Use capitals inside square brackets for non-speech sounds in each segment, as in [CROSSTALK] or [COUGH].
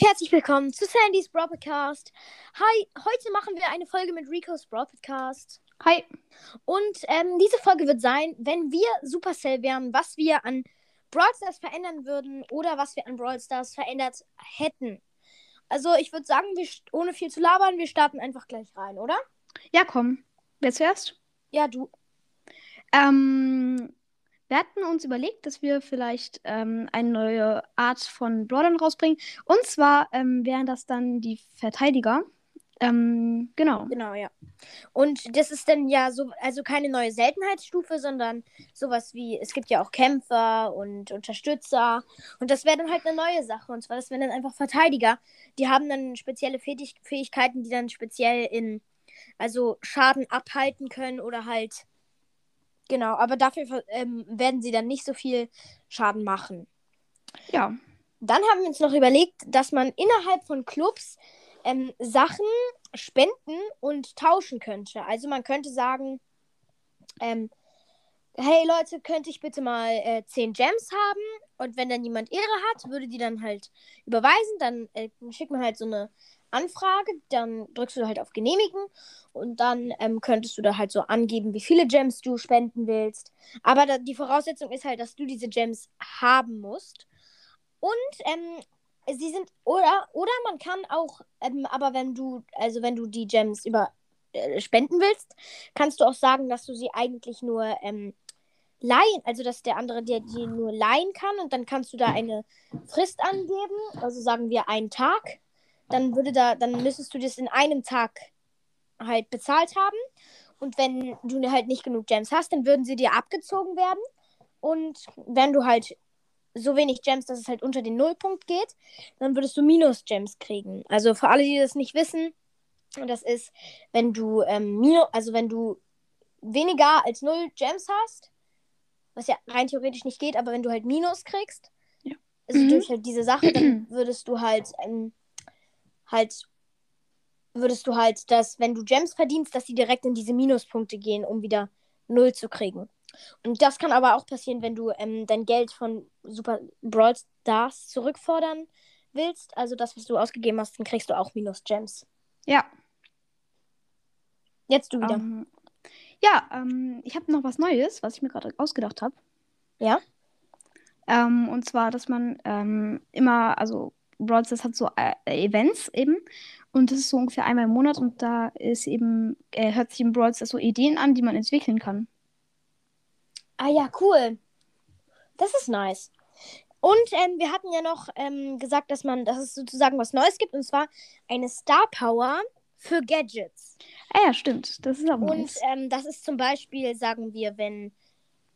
herzlich willkommen zu Sandys Brawl Podcast. Hi, heute machen wir eine Folge mit Rico's Brawl Podcast. Hi. Und ähm, diese Folge wird sein, wenn wir Supercell wären, was wir an Brawl Stars verändern würden oder was wir an Brawl Stars verändert hätten. Also ich würde sagen, wir, ohne viel zu labern, wir starten einfach gleich rein, oder? Ja, komm. Wer zuerst? Ja, du. Ähm, wir hatten uns überlegt, dass wir vielleicht ähm, eine neue Art von Brawlern rausbringen. Und zwar ähm, wären das dann die Verteidiger. Ähm, genau. Genau, ja. Und das ist dann ja so, also keine neue Seltenheitsstufe, sondern sowas wie, es gibt ja auch Kämpfer und Unterstützer. Und das wäre dann halt eine neue Sache. Und zwar, das wären dann einfach Verteidiger. Die haben dann spezielle Fähig Fähigkeiten, die dann speziell in, also Schaden abhalten können oder halt Genau, aber dafür ähm, werden sie dann nicht so viel Schaden machen. Ja. Dann haben wir uns noch überlegt, dass man innerhalb von Clubs ähm, Sachen spenden und tauschen könnte. Also man könnte sagen, ähm, hey Leute, könnte ich bitte mal äh, 10 Gems haben? Und wenn dann jemand Ehre hat, würde die dann halt überweisen. Dann äh, schickt man halt so eine Anfrage, dann drückst du halt auf Genehmigen und dann ähm, könntest du da halt so angeben, wie viele Gems du spenden willst. Aber da, die Voraussetzung ist halt, dass du diese Gems haben musst. Und ähm, sie sind, oder, oder man kann auch, ähm, aber wenn du, also wenn du die Gems über äh, spenden willst, kannst du auch sagen, dass du sie eigentlich nur ähm, leihen, also dass der andere dir die nur leihen kann und dann kannst du da eine Frist angeben, also sagen wir einen Tag dann würde da, dann müsstest du das in einem Tag halt bezahlt haben. Und wenn du halt nicht genug Gems hast, dann würden sie dir abgezogen werden. Und wenn du halt so wenig Gems, dass es halt unter den Nullpunkt geht, dann würdest du Minus-Gems kriegen. Also für alle, die das nicht wissen, das ist, wenn du ähm, Minus, also wenn du weniger als null Gems hast, was ja rein theoretisch nicht geht, aber wenn du halt Minus kriegst, ja. also mhm. durch halt diese Sache, dann [CLEARS THROAT] würdest du halt ähm, halt würdest du halt, dass wenn du Gems verdienst, dass die direkt in diese Minuspunkte gehen, um wieder Null zu kriegen. Und das kann aber auch passieren, wenn du ähm, dein Geld von Super Brawl Stars zurückfordern willst. Also das, was du ausgegeben hast, dann kriegst du auch Minus Gems. Ja. Jetzt du wieder. Um, ähm, ja, ähm, ich habe noch was Neues, was ich mir gerade ausgedacht habe. Ja. Ähm, und zwar, dass man ähm, immer, also Brawl Stars hat so äh, Events eben. Und das ist so ungefähr einmal im Monat und da ist eben, äh, hört sich im Brawl Stars so Ideen an, die man entwickeln kann. Ah ja, cool. Das ist nice. Und ähm, wir hatten ja noch ähm, gesagt, dass man, dass es sozusagen was Neues gibt, und zwar eine Star Power für Gadgets. Ah ja, stimmt. Das ist auch Und nice. ähm, das ist zum Beispiel, sagen wir, wenn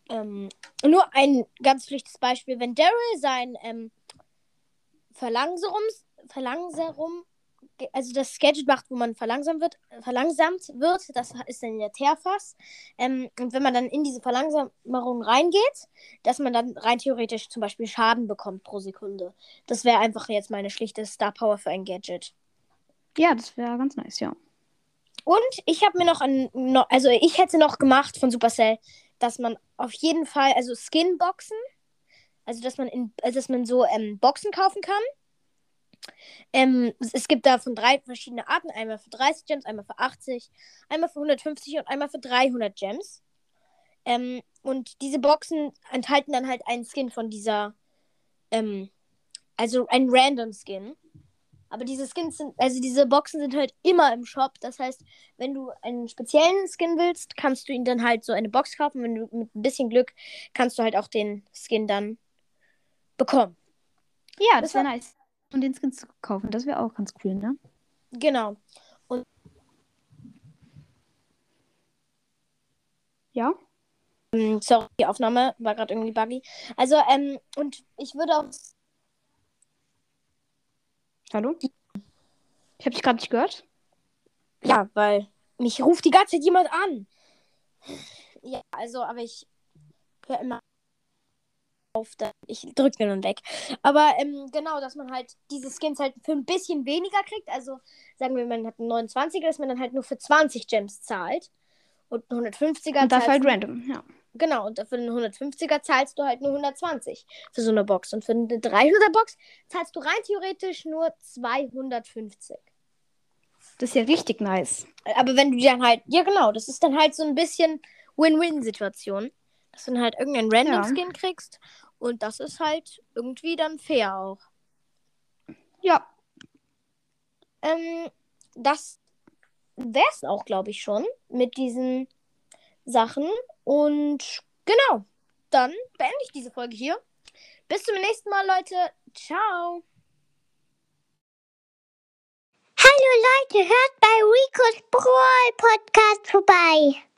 ähm, nur ein ganz pflichtiges Beispiel, wenn Daryl sein ähm, Verlangsamung, Verlangsamung, also das Gadget macht, wo man verlangsamt wird, verlangsamt wird, das ist dann der Teerfass. Ähm, und wenn man dann in diese Verlangsamung reingeht, dass man dann rein theoretisch zum Beispiel Schaden bekommt pro Sekunde. Das wäre einfach jetzt meine schlichte Star Power für ein Gadget. Ja, das wäre ganz nice, ja. Und ich habe mir noch ein, also ich hätte noch gemacht von Supercell, dass man auf jeden Fall, also Skinboxen, also, dass man, in, also dass man so ähm, Boxen kaufen kann. Ähm, es gibt davon drei verschiedene Arten. Einmal für 30 Gems, einmal für 80, einmal für 150 und einmal für 300 Gems. Ähm, und diese Boxen enthalten dann halt einen Skin von dieser, ähm, also ein Random Skin. Aber diese Skins sind, also diese Boxen sind halt immer im Shop. Das heißt, wenn du einen speziellen Skin willst, kannst du ihn dann halt so eine Box kaufen. Wenn du mit ein bisschen Glück kannst du halt auch den Skin dann bekommen. Ja, das, das wäre nice. Und den Skins zu kaufen, das wäre auch ganz cool, ne? Genau. Und ja? Hm, sorry, die Aufnahme war gerade irgendwie buggy. Also, ähm, und ich würde auch. Hallo? Ich habe dich gerade nicht gehört. Ja, weil mich ruft die ganze Zeit jemand an. Ja, also, aber ich höre immer auf. Ich drücke den dann weg. Aber ähm, genau, dass man halt diese Skins halt für ein bisschen weniger kriegt. Also sagen wir, man hat einen 29er, dass man dann halt nur für 20 Gems zahlt. Und 150er. Und das halt random, ja. Genau, und für einen 150er zahlst du halt nur 120 für so eine Box. Und für eine 300er Box zahlst du rein theoretisch nur 250. Das ist ja richtig nice. Aber wenn du die dann halt, ja genau, das ist dann halt so ein bisschen Win-Win-Situation. Dass du dann halt irgendeinen Random-Skin ja. kriegst. Und das ist halt irgendwie dann fair auch. Ja. Ähm, das wäre es auch, glaube ich, schon mit diesen Sachen. Und genau, dann beende ich diese Folge hier. Bis zum nächsten Mal, Leute. Ciao. Hallo Leute, hört bei Rico's Brawl Podcast vorbei.